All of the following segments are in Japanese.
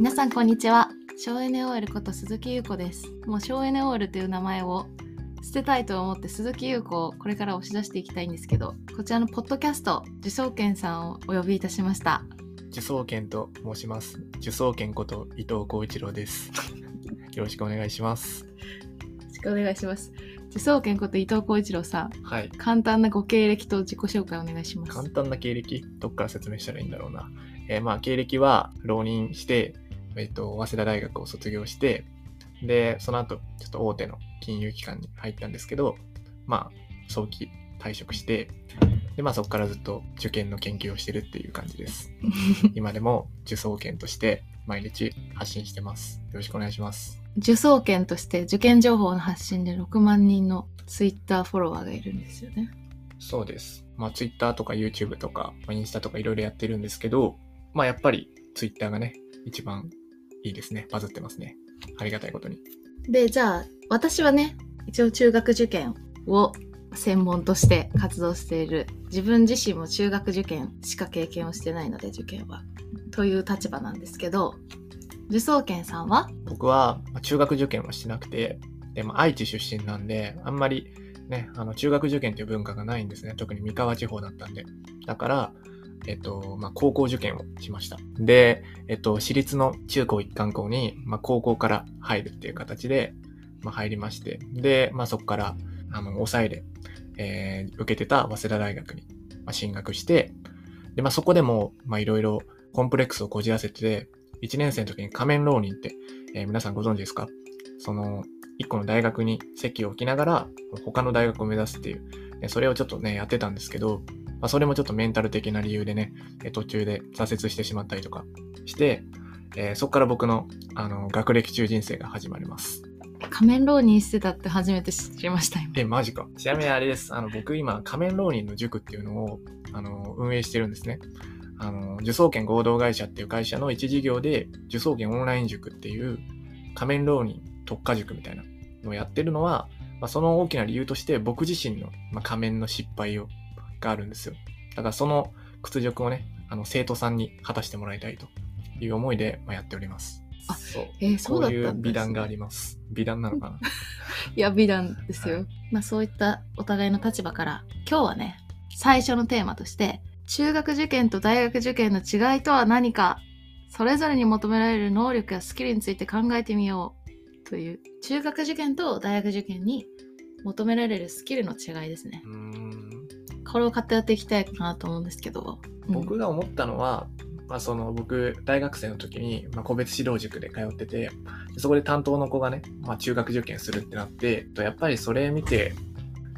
皆さんこんにちは省エネオイルこと鈴木優子ですもう省エネオイルという名前を捨てたいと思って鈴木優子をこれから押し出していきたいんですけどこちらのポッドキャスト受送券さんをお呼びいたしました受送券と申します。受送券こと伊藤浩一郎です。よろしくお願いします。よろしくお願いします受送券こと伊藤浩一郎さんはい。簡単なご経歴と自己紹介お願いします簡単な経歴、どっから説明したらいいんだろうな。えーまあ、経歴は浪人して、えっ、と、早稲田大学を卒業して、で、その後、ちょっと大手の金融機関に入ったんですけど、まあ、早期退職して、で、まあ、そこからずっと受験の研究をしてるっていう感じです。今でも受送券として毎日発信してます。よろしくお願いします。受送券として受験情報の発信で6万人のツイッターフォロワーがいるんですよねそうです。まあ、Twitter とか YouTube とか、まあ、インスタとかいろいろやってるんですけど、まあ、やっぱり Twitter がね、一番いいですね。バズってますね。ありがたいことに。でじゃあ私はね一応中学受験を専門として活動している自分自身も中学受験しか経験をしてないので受験はという立場なんですけど受送券さんは？僕は、まあ中学受験はしてなくて、で、まあ、愛知出身なんで、あんまりね、あの、中学受験という文化がないんですね。特に三河地方だったんで。だから、えっと、まあ、高校受験をしました。で、えっと、私立の中高一貫校に、まあ、高校から入るっていう形で、まあ、入りまして、で、まあ、そこから、あの、抑えで、えー受けてた早稲田大学に、まあ、進学して、で、まあ、そこでも、ま、いろいろコンプレックスをこじらせてて、1年生の時に仮面浪人って、えー皆さんご存知ですか？その、一個の大学に席を置きながら、他の大学を目指すっていう、それをちょっとね、やってたんですけど、まあ、それもちょっとメンタル的な理由でね、えー途中で挫折してしまったりとかして、えーそこから僕の、あの、学歴中人生が始まります。仮面浪人してたって初めて知りました今え、マジか。ちなみにあれです。あの、僕今、仮面浪人の塾っていうのを、あの、運営してるんですね。あの、受送券合同会社っていう会社の一事業で、受送券オンライン塾っていう仮面浪人特化塾みたいなのをやってるのは、まあ、その大きな理由として僕自身の、まあ、仮面の失敗を、があるんですよ。だからその屈辱をね、あの、生徒さんに果たしてもらいたいという思いで、まあ、やっております。あそう。えーそうだったんですねこういう美談があります。美談なのかな いや美談ですよ、はいまあそういったお互いの立場から今日はね最初のテーマとして中学受験と大学受験の違いとは何かそれぞれに求められる能力やスキルについて考えてみようという中学受験と大学受験に求められるスキルの違いですねうーん。これを買っていきたいかなと思うんですけど、うん。僕が思ったのは、まあ、その僕大学生の時に、ま、個別指導塾で通っててそこで担当の子がね、まあ、中学受験するってなってとやっぱりそれ見て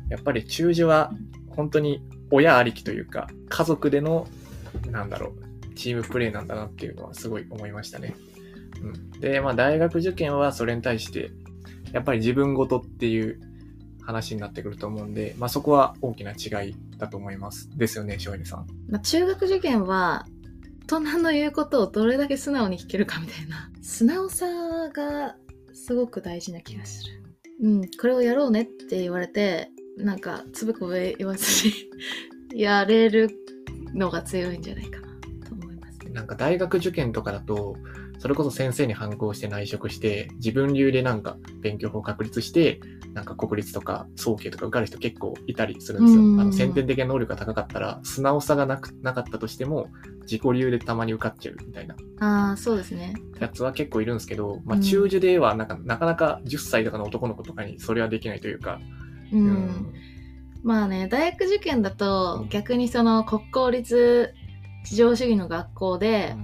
やっぱり中受は本当に親ありきというか家族でのなんだろうチームプレーなんだなっていうのはすごい思いましたね。うん、で、まあ、大学受験はそれに対してやっぱり自分ごとっていう話になってくると思うんで、まあ、そこは大きな違いだと思います。ですよね、翔平さん。まあ、中学受験は大人の言うことをどれだけ素直に聞けるかみたいな素直さがすごく大事な気がする。うん、これをやろうねって言われてなんかつぶこべ言わずに やれるのが強いんじゃないかなと思います。なんか大学受験とかだと、それこそ先生に反抗して内職して、自分流でなんか勉強法を確立して、なんか国立とか早慶とか受かる人結構いたりするんですよ。うん。あの先天的な能力が高かったら、素直さがなくなかったとしても、自己流でたまに受かっちゃうみたいな。ああそうですね。やつは結構いるんですけど、まあうん。中受ではなんかなかなか10歳とかの男の子とかにそれはできないというか、うん。まあね大学受験だとうん。逆にその国公立地上主義の学校で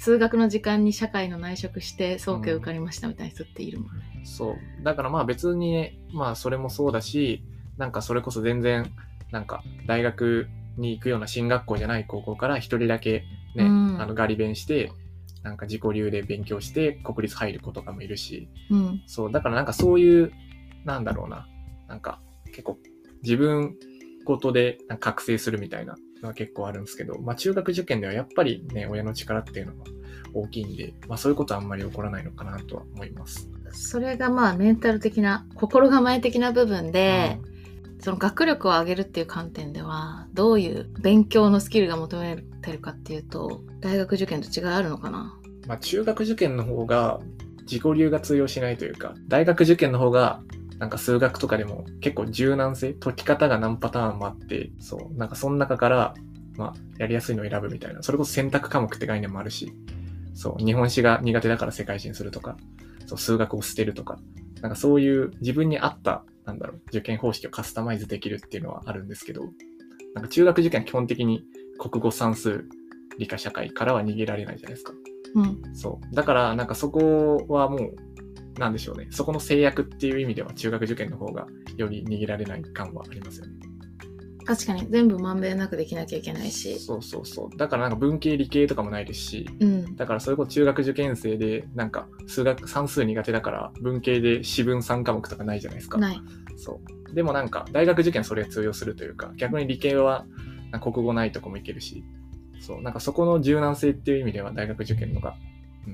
数学の時間に社会の内職して早慶受かりましたみたいな人っているもんね。そう。だからまあ別にね、まあそれもそうだし、なんかそれこそ全然、なんか大学に行くような進学校じゃない高校から一人だけね、うん。あのガリ勉して、なんか自己流で勉強して国立入る子とかもいるし、うん。そう、だからなんかそういう、なんだろうな、なんか結構自分ごとでなんか覚醒するみたいなのは結構あるんですけど、まあ中学受験ではやっぱりね、親の力っていうのが大きいんで、まあそういうことはあんまり起こらないのかなとは思います。それがまあメンタル的な心構え的な部分で、その学力を上げるっていう観点ではどういう勉強のスキルが求められてるかっていうと大学受験と違いあるのかな？まあ、中学受験の方が自己流が通用しないというか、大学受験の方がなんか数学とかでも結構柔軟性、解き方が何パターンもあって、そう、なんかその中から、まあ、やりやすいのを選ぶみたいな。それこそ選択科目って概念もあるし、そう、日本史が苦手だから世界史にするとか、そう、数学を捨てるとか、なんかそういう自分に合った、なんだろう、受験方式をカスタマイズできるっていうのはあるんですけど、なんか中学受験は基本的に国語算数、理科社会からは逃げられないじゃないですか。うん。そう。だから、なんかそこはもう、なんでしょうね。そこの制約っていう意味では中学受験の方がより逃げられない感はありますよね。確かに全部まんべんなくできなきゃいけないし。そうそうそう。だからなんか文系理系とかもないですし、うん。だからそれこそ中学受験生で、なんか数学、算数苦手だから文系で四分三科目とかないじゃないですか。ない。そう。でもなんか大学受験はそれが通用するというか、逆に理系は国語ないとこもいけるし、そう。なんかそこの柔軟性っていう意味では大学受験のが、うん、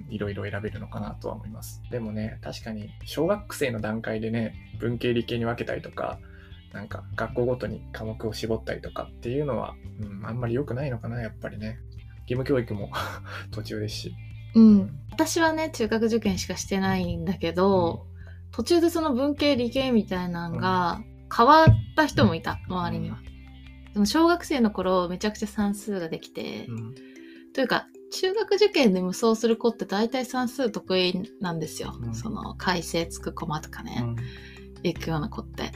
いろいろ選べるのかなとは思います。でもね、確かに小学生の段階でね、文系理系に分けたりとか、なんか学校ごとに科目を絞ったりとかっていうのは、うん、あんまり良くないのかな、やっぱりね。義務教育も 途中ですし。うん。私はね、中学受験しかしてないんだけど、途中でその文系理系みたいなのが変わった人もいた、周りには。でも小学生の頃めちゃくちゃ算数ができて、うんというか中学受験で無双する子って大体算数得意なんですよ、うん。その改正つくコマとかね、うん。行くような子って。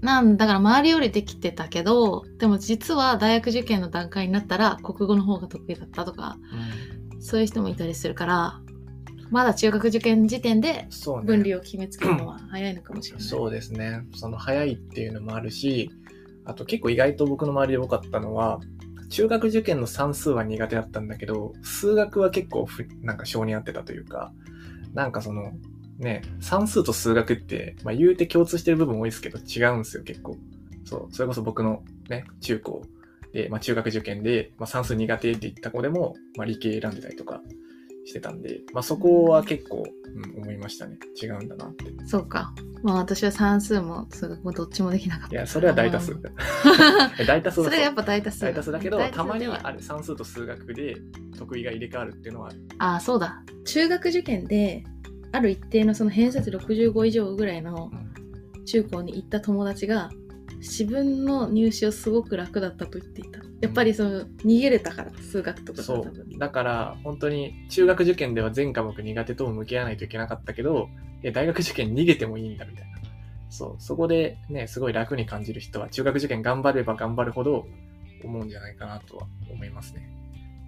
なんだから周りよりできてたけどでも実は大学受験の段階になったら国語の方が得意だったとかそういう人もいたりするからまだ中学受験時点で。分離を決めつけるのは早いのかもしれない、そうですね。その早いっていうのもあるし、あと結構意外と僕の周りで多かったのは、中学受験の算数は苦手だったんだけど、数学は結構なんか性に合ってたというか、なんかその、ね、算数と数学って、まあ言うて共通してる部分多いですけど違うんですよ、結構。そう、それこそ僕のね、中高で、まあ中学受験で、まあ算数苦手って言った子でも、まあ理系選んでたりとかしてたんで、まあそこは結構、うん、思いましたね。違うんだなって。そうか。まあ私は算数も数学もどっちもできなかった。いや、それは大多数。大多数だそれがやっぱ大多数。大多数だけど、たまにではある算数と数学で得意が入れ替わるっていうのはある。ああそうだ。中学受験である一定のその偏差値65以上ぐらいの中高に行った友達が自分の入試をすごく楽だったと言っていたやっぱりその逃げれたから数学とかがそう。だから、本当に中学受験では全科目苦手とも向き合わないといけなかったけど、大学受験逃げてもいいんだみたいな。そう。そこでね、すごい楽に感じる人は、中学受験頑張れば頑張るほど思うんじゃないかなとは思いますね。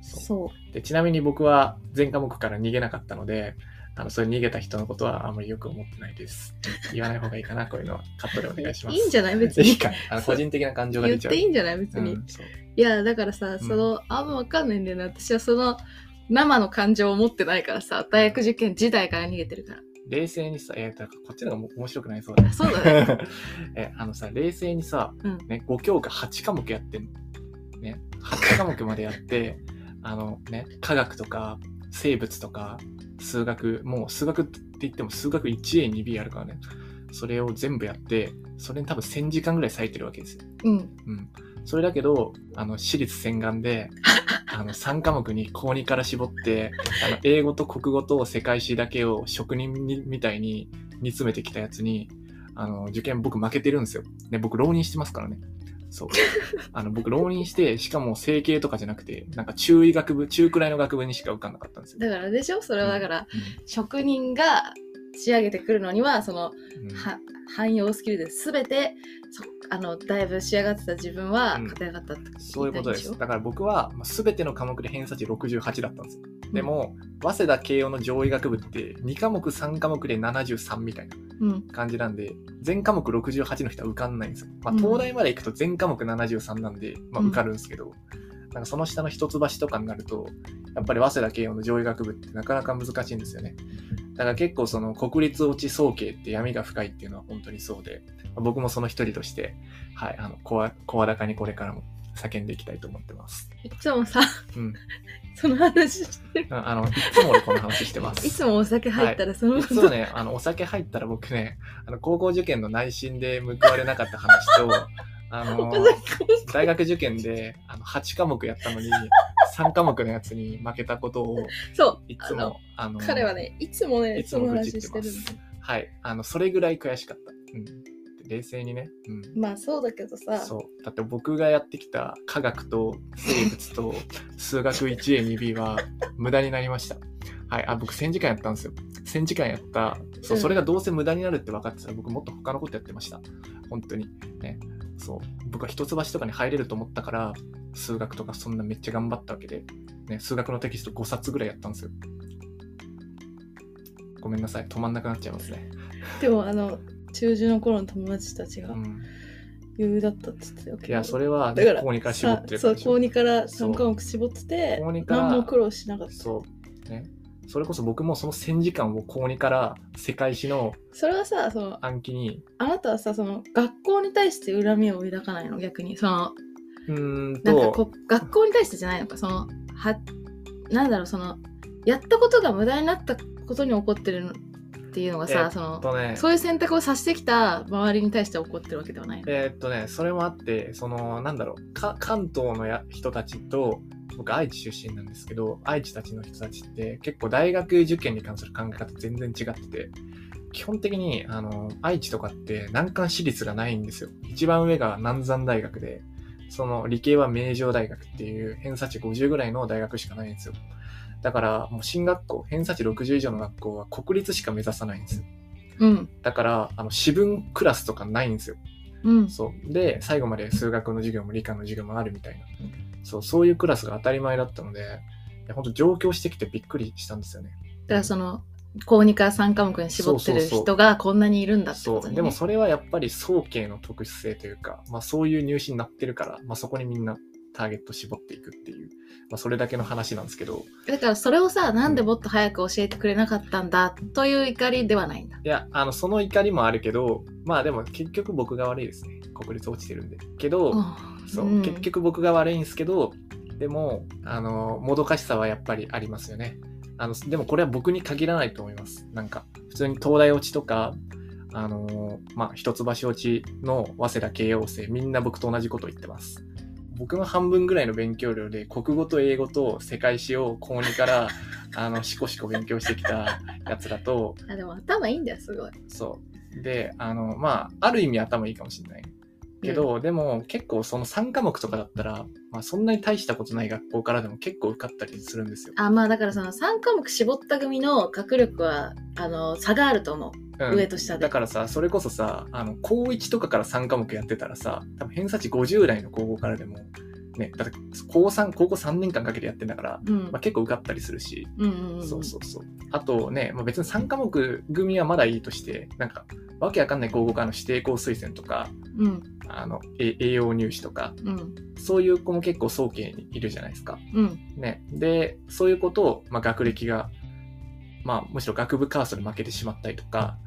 そうそうでちなみに僕は全科目から逃げなかったので、あの、それ逃げた人のことはあんまりよく思ってないです。言わない方がいいかな、こういうのは。カットでお願いします。いいんじゃない？別にいいか。あの個人的な感情が出ちゃう。言っていいんじゃない？別に、うんそういやだからさその、あんま分かんないんだよね私はその生の感情を持ってないからさ大学受験時代から逃げてるから冷静にさ、えー、だからこっちの方が面白くないそうだあそうだね え、あのさ、冷静にさ、うんね、5教科8科目やってんの。ね、8科目までやって、あのね、科学とか生物とか数学、もう数学って言っても数学 1A、2B あるからね。それを全部やって、それに多分1000時間ぐらい割いてるわけですよ。うんうん。それだけど、あの、私立洗顔で、あの、3科目に高2から絞って、あの、英語と国語と世界史だけを職人にみたいに煮詰めてきたやつに、あの、受験僕負けてるんですよ。で、僕浪人してますからね。そう。あの、僕浪人して、しかも整形とかじゃなくて、なんか中医学部、中くらいの学部にしか受かんなかったんですよ。だからでしょ？それはだから、う職人が仕上げてくるのにはそのんうん。は汎用スキルで全てそあのだいぶ仕上がってた自分はうん。勝てなかったってそういうことです。だから僕は、まあ、全ての科目で偏差値68だったんですよ。でも、早稲田慶応の上位学部って2科目3科目で73みたいな感じなんで、全科目68の人は受かんないんですよ。まあ、うん。東大まで行くと全科目73なんで、まあ、うん。受かるんですけど、なんかその下の一橋とかになると、やっぱり早稲田慶応の上位学部ってなかなか難しいんですよね。だから結構その国立落ち総計って闇が深いっていうのは本当にそうで、まあ僕もその一人として、はい、あの、声声高にこれからも叫んでいきたいと思ってます。いつもさうん。その話してるああの、いつも俺この話してます。いつもお酒入ったらそのいつもね、あの、お酒入ったら僕ね、あの、高校受験の内心で報われなかった話と、あの大学受験で、あの、8科目やったのに、3科目のやつに負けたことをそう。いつもあの彼はねいつもねいつもその愚痴ってます。話してるんだよはい。あのそれぐらい悔しかった、うん、冷静にね、うん、まあそうだけどさ。そう。だって僕がやってきた科学と生物と数学 1A2B は無駄になりました。はい。あ僕1000時間やったんですよ。1000時間やった。そううん。それがどうせ無駄になるって分かってたら僕もっと他のことやってました。本当に。ねそう。僕は一橋とかに入れると思ったから数学とかそんなめっちゃ頑張ったわけで、ね、数学のテキスト5冊ぐらいやったんですよ。ごめんなさい。止まんなくなっちゃいますね、でもあの中旬の頃の友達たちがうん、余裕だったって言ってたよ。いやそれは、ね、だから高2から絞ってるさそう高2からそう。3科目絞ってて何も苦労しなかった。そう。ね。それこそ僕もその1000時間を高2から世界史のそれはさその暗記に、あなたはさその学校に対して恨みを抱かないの？逆に。そのうーんなんかと、こ学校に対してじゃないのか？そのはなんだろう？そのやったことが無駄になったことに怒ってるのっていうのがさ、えっそのとね、そういう選択をさせてきた周りに対して怒ってるわけではないの。えーっとね、それもあって、その、なんだろう、か関東のや人たちと、僕愛知出身なんですけど、愛知たちの人たちって結構大学受験に関する考え方全然違ってて、基本的に、あの、愛知とかって難関私立がないんですよ。一番上が南山大学で、その理系は名城大学っていう偏差値50ぐらいの大学しかないんですよ。だからもう進学校、偏差値60以上の学校は国立しか目指さないんですよ。うん。だから、あの、私分クラスとかないんですよ。うん。そう。で、最後まで数学の授業も理科の授業もあるみたいな。そう、そういうクラスが当たり前だったので、いや本当上京してきてびっくりしたんですよね。だからその、高2から3科目に絞ってる人がこんなにいるんだって。ことね。でもそれはやっぱり早慶の特殊性というか、まあそういう入試になってるから、まあそこにみんなターゲット絞っていくっていう、まあそれだけの話なんですけど、だからそれをさ、なんでもっと早く教えてくれなかったんだという怒りではないんだ。いや、あの、その怒りもあるけど、まあでも結局僕が悪いですね。国立落ちてるんで。けど、そう、ん結局僕が悪いんですけど、でも、あの、もどかしさはやっぱりありますよね。あの、でもこれは僕に限らないと思います。なんか、普通に東大落ちとか、あの、まあ、一橋落ちの早稲田慶応生、みんな僕と同じことを言ってます。僕の半分ぐらいの勉強量で国語と英語と世界史を高2から あのシコシコ勉強してきたやつだとあでも頭いいんだよ、すごい。そうであのまあある意味頭いいかもしれないけど、でも結構その3科目とかだったら、まあ、そんなに大したことない学校からでも結構受かったりするんですよ。あまあだからその3科目絞った組の学力はあの差があると思う。うん。上と下で。だからさそれこそさあの高1とかから3科目やってたらさ多分偏差値50代の高校からでもねだって高3高校3年間かけてやってんだから、うん。まあ、結構受かったりするし。そうそうそう。あとね、まあ、別に3科目組はまだいいとしてなんかわけわかんない高校からの指定校推薦とかうん。あのえ栄養入試とかうん。そういう子も結構早慶にいるじゃないですか。うん。ね、でそういうことを、まあ、学歴が、まあ、むしろ学部カーストで負けてしまったりとか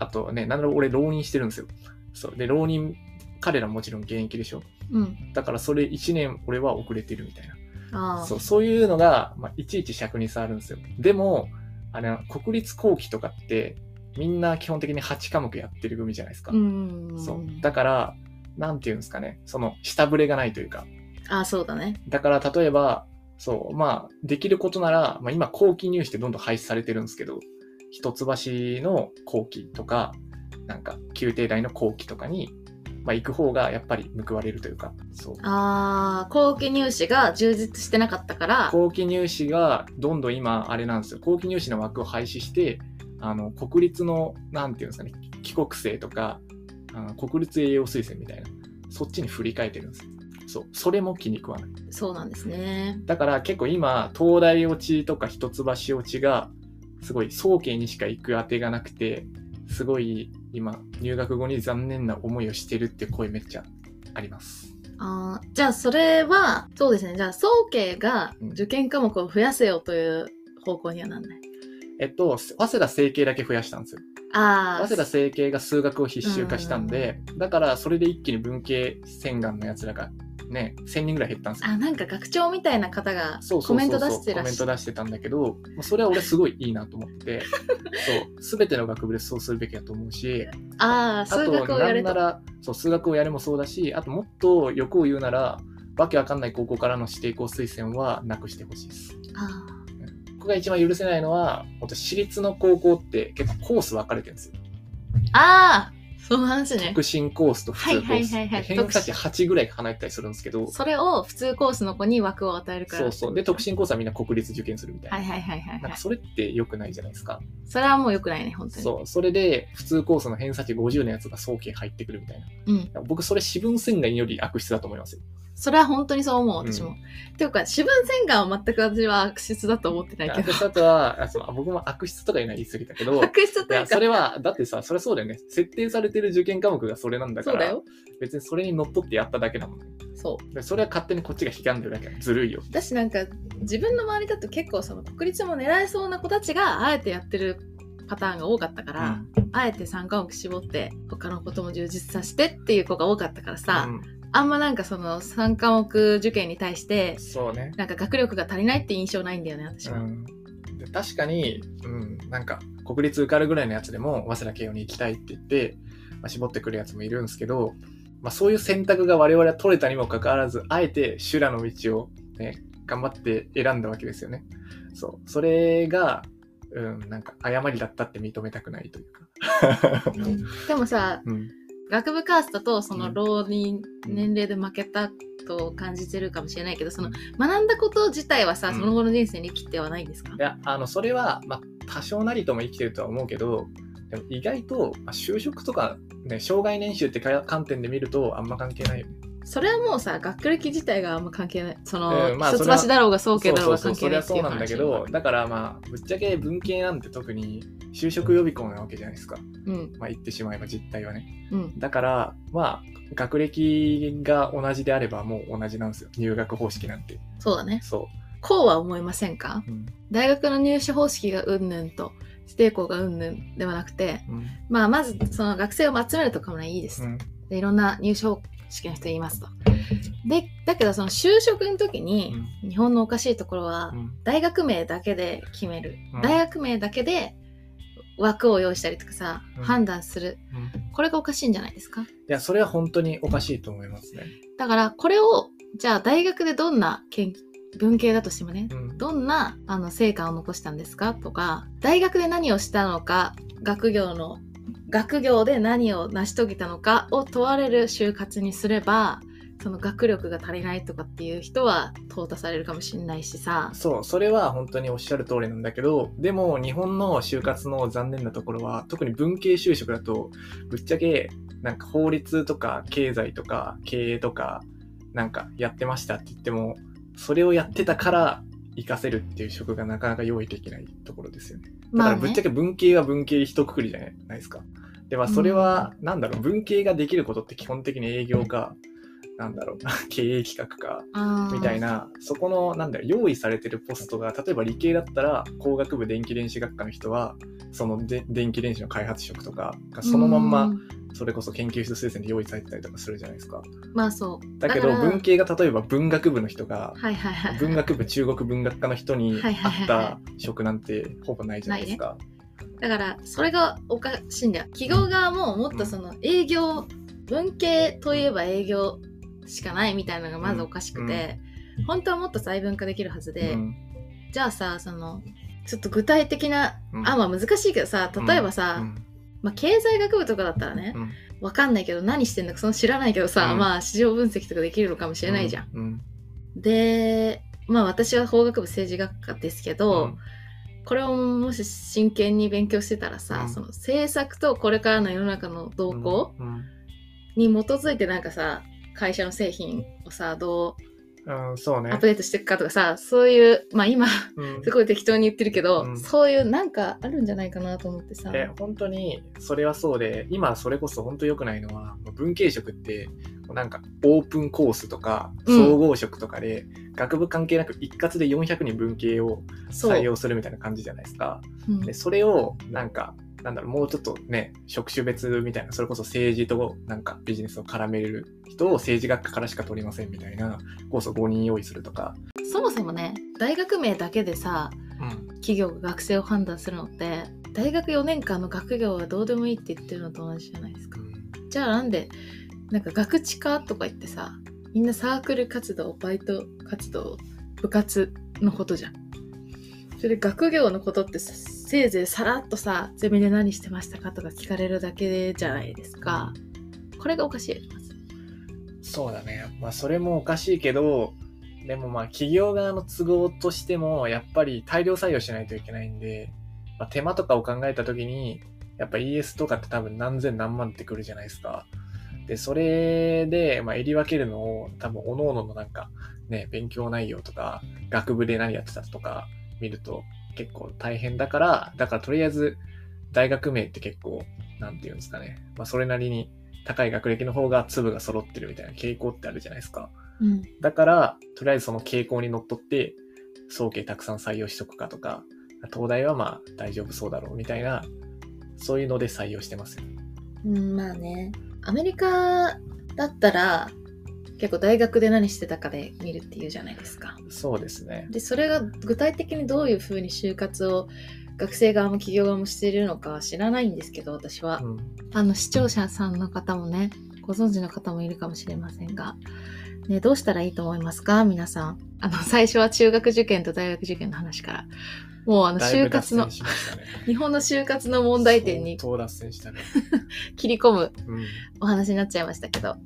あとねなんだろう俺浪人してるんですよ。そう。で浪人彼らもちろん現役でしょ。うん。だからそれ1年俺は遅れてるみたいな。ああ。そうそういうのが、まあ、いちいち尺に触るんですよ。でもあれ国立後期とかってみんな基本的に8科目やってる組じゃないですか、うん。そう。だからなんていうんですかね。その下振れがないというか。ああ、そうだね。だから例えば、そう、まあ、できることなら、まあ今、後期入試ってどんどん廃止されてるんですけど、一橋の後期とか、なんか、宮廷大の後期とかに、まあ行く方がやっぱり報われるというか、そう。ああ、後期入試が充実してなかったから、後期入試がどんどん今、あれなんですよ。後期入試の枠を廃止して、あの、国立の、なんていうんですかね、帰国生とか、あの国立栄養推薦みたいな、そっちに振り替えてるんですよ。そう。それも気に食わない。そうなんですね。だから結構今、東大落ちとか一橋落ちが、すごい早慶にしか行く当てがなくて、すごい今、入学後に残念な思いをしてるって声めっちゃあります。あーじゃあそれは、そうですね。じゃあ、早慶が受験科目を増やせよという方向にはなんない。えっと、早稲田整形だけ増やしたんですよ。ああ。早稲田整形が数学を必修化したんで、だからそれで一気に文系洗顔のやつらがね、1000人ぐらい減ったんですよ。あ、なんか学長みたいな方がコメント出してらコメンっしゃる。ト出してたんだけど、まあそれは俺すごいいいなと思ってて、そう、すべての学部でそうするべきだと思うし、ああ、数学をやれと。あとなんならそう数学をやれもそうだしあともっと欲を言うならわけわかんない高校からの指定校推薦はなくしてほしいです。あ僕が一番許せないのは、本当私立の高校って結構コース分かれてるんですよ。ああその話ね特進コースと普通コース。はいはいはいはい偏差値8ぐらい離れてたりするんですけど、それを普通コースの子に枠を与えるからそうそう。で、特進コースはみんな国立受験するみたいな。はいはいはいはいはいなんかそれって良くないじゃないですか。それはもう良くないね本当にそう。それで、普通コースの偏差値50のやつが早期入ってくるみたいな。うん僕、それ私分線外より悪質だと思いますよ。それは本当にそう思う私も、うっていうか私分洗顔は全く私は悪質だと思ってないけど。悪質だとは、あそう あ僕も悪質とかいうのは言い過ぎたけど、悪質というか。それは、だってさ、それはそうだよね。設定されてる受験科目がそれなんだから、そうだよ。別にそれにのっとってやっただけだもんね。そう。でそれは勝手にこっちが悲観でるだけだずるいよ。私なんか自分の周りだと結構その国立も狙えそうな子たちがあえてやってるパターンが多かったから、あえて3科目絞って他のことも充実させてっていう子が多かったからさ、うんあんまなんかその3科目受験に対してそうね。なんか学力が足りないって印象ないんだよね私は、うん、で確かに、うん、なんか国立受かるぐらいのやつでも早稲田慶応に行きたいって言って、まあ、絞ってくるやつもいるんですけど、まあ、そういう選択が我々は取れたにもかかわらずあえて修羅の道を、ね、頑張って選んだわけですよね。そうそれが、うん、なんか誤りだったって認めたくないというか。でもさうん学部カーストとそのうん。浪人年齢で負けたと感じてるかもしれないけどその学んだこと自体はさ、うん。その後の人生に生きてはないんですか？いや、あの、それは、まあ、多少なりとも生きてるとは思うけど、でも意外と、まあ、就職とか、ね、障害年収ってか観点で見ると、あんま関係ないよね。それはもうさ学歴自体があんま関係ないその、うんまあ一橋だろうが早慶だろうが関係ないっていう話れはそうなんだけど、だからまあ、ぶっちゃけ文系なんて特に就職予備校なわけじゃないですか。うんまあ、言ってしまえば実態はね。うんだから、まあ、学歴が同じであればもう同じなんですよ。入学方式なんて。そうだねそこうは思いませんかう。うん。大学の入試方式がうんぬんと指定校がうんぬんではなくてうん。まあまずその学生を集めるとかもいいです、うん。でいろんな入試方式の人言いますと。でだけどその就職の時に、日本のおかしいところは、うん。大学名だけで決める、うん。大学名だけで枠を用意したりとかさ、うん。判断する。うん。これがおかしいんじゃないですか？いや、それは本当におかしいと思いますね。だからこれをじゃあ大学でどんな研文系だとしてもねうん。どんなあの成果を残したんですか？とか大学で何をしたのか学業の学業で何を成し遂げたのかを問われる就活にすればその学力が足りないとかっていう人は淘汰されるかもしれないしさ。そう、それは本当におっしゃる通りなんだけど、でも日本の就活の残念なところは、特に文系就職だと、ぶっちゃけ、なんか法律とか経済とか経営とか、なんかやってましたって言っても、それをやってたから活かせるっていう職がなかなか用意できないところですよね。だからぶっちゃけ文系は文系一括りじゃないですか。で、まあそれは、なんだろう、文系ができることって基本的に営業か、なんだろう、経営企画か、みたいなな、そこの、なんだろう、用意されてるポストが、例えば理系だったら、工学部電気電子学科の人は、そので電気電子の開発職とかが、そのまんま、それこそ研究室推薦で用意されてたりとかするじゃないですか。まあそう。だけど、文系が例えば文学部の人が、はいはいはい文学部中国文学科の人に合った職なんてほぼないじゃないですか。だからそれがおかしいんだよ。企業側ももっとその営業文系といえば営業しかないみたいなのがまずおかしくて、本当はもっと細分化できるはずで、うん。じゃあさそのちょっと具体的な、うん。あまあ難しいけどさ例えばさ、うん。まあ、経済学部とかだったらね、うん。わかんないけど何してんのかその知らないけどさ、うん。まあ市場分析とかできるのかもしれないじゃん。うん。でまあ私は法学部政治学科ですけど、これをもし真剣に勉強してたらさ、うん。その政策とこれからの世の中の動向うん。に基づいてなんかさ会社の製品をさどうん、そうね。うアップ。デートしていくかとかさそういうまあ今うん。すごい適当に言ってるけど、うん。そういうなんかあるんじゃないかなと思ってさ。え本当にそれはそうで今それこそ本当良くないのは文系職ってなんかオープンコースとかうん。総合職とかで、学部関係なく一括で400人文系をそう採用するみたいな感じじゃないですか。うん。でそれをなんかなんだろうもうちょっとね職種別みたいなそれこそ政治となんかビジネスを絡める人を政治学科からしか取りませんみたいなコースを5人用意するとか。そもそもね大学名だけでさうん企業が学生を判断するのって大学4年間の学業はどうでもいいって言ってるのと同じじゃないですかじゃあなんでなんか学知化とか言ってさみんなサークル活動、バイト活動、部活のことじゃん。それで学業のことってさせいぜいさらっとさ、ゼミで何してましたかとか聞かれるだけじゃないですか。これがおかしい。そうだね。まあそれもおかしいけど、でもまあ企業側の都合としても、やっぱり大量採用しないといけないんで、まあ、手間とかを考えたときに、やっぱ ES とかって多分何千何万ってくるじゃないですか。で、それで、まあ、襟分けるのを多分、各々のなんか、ね、勉強内容とか、学部で何やってたとか見ると結構大変だから、だからとりあえず、大学名って結構、なんていうんですかね。まあ、それなりに高い学歴の方が粒が揃ってるみたいな傾向ってあるじゃないですか。うん。だから、とりあえずその傾向にのっとって、早慶たくさん採用しとくかとか、東大はまあ大丈夫そうだろうみたいな、そういうので採用してますよ。うん、まあね。アメリカだったら、結構大学で何してたかで見るっていうじゃないですか。そうですね。で、それが具体的にどういうふうに就活を学生側も企業側もしているのかは知らないんですけど、私は。うん。あの、視聴者さんの方もね、ご存知の方もいるかもしれませんが、ね、どうしたらいいと思いますか？皆さん。あの、最初は中学受験と大学受験の話から、もうあの、就活のね。日本の就活の問題点にね。切り込むうん。お話になっちゃいましたけど、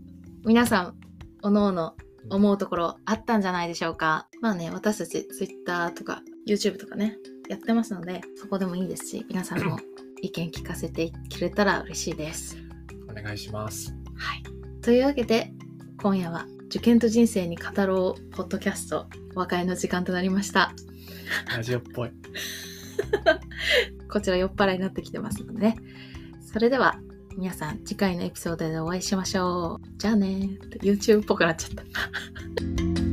皆さん、おのおの思うところあったんじゃないでしょうか。まあね、私たち Twitter とか YouTube とかね、やってますので、そこでもいいですし、皆さんも 意見聞かせてくれたら嬉しいです。お願いします。はい。というわけで、今夜は受験と人生に語ろうポッドキャスト、お別れの時間となりました。ラジオっぽい。こちら酔っ払いになってきてますのでね。それでは、皆さん次回のエピソードでお会いしましょう。じゃあねー。YouTube っぽくなっちゃった。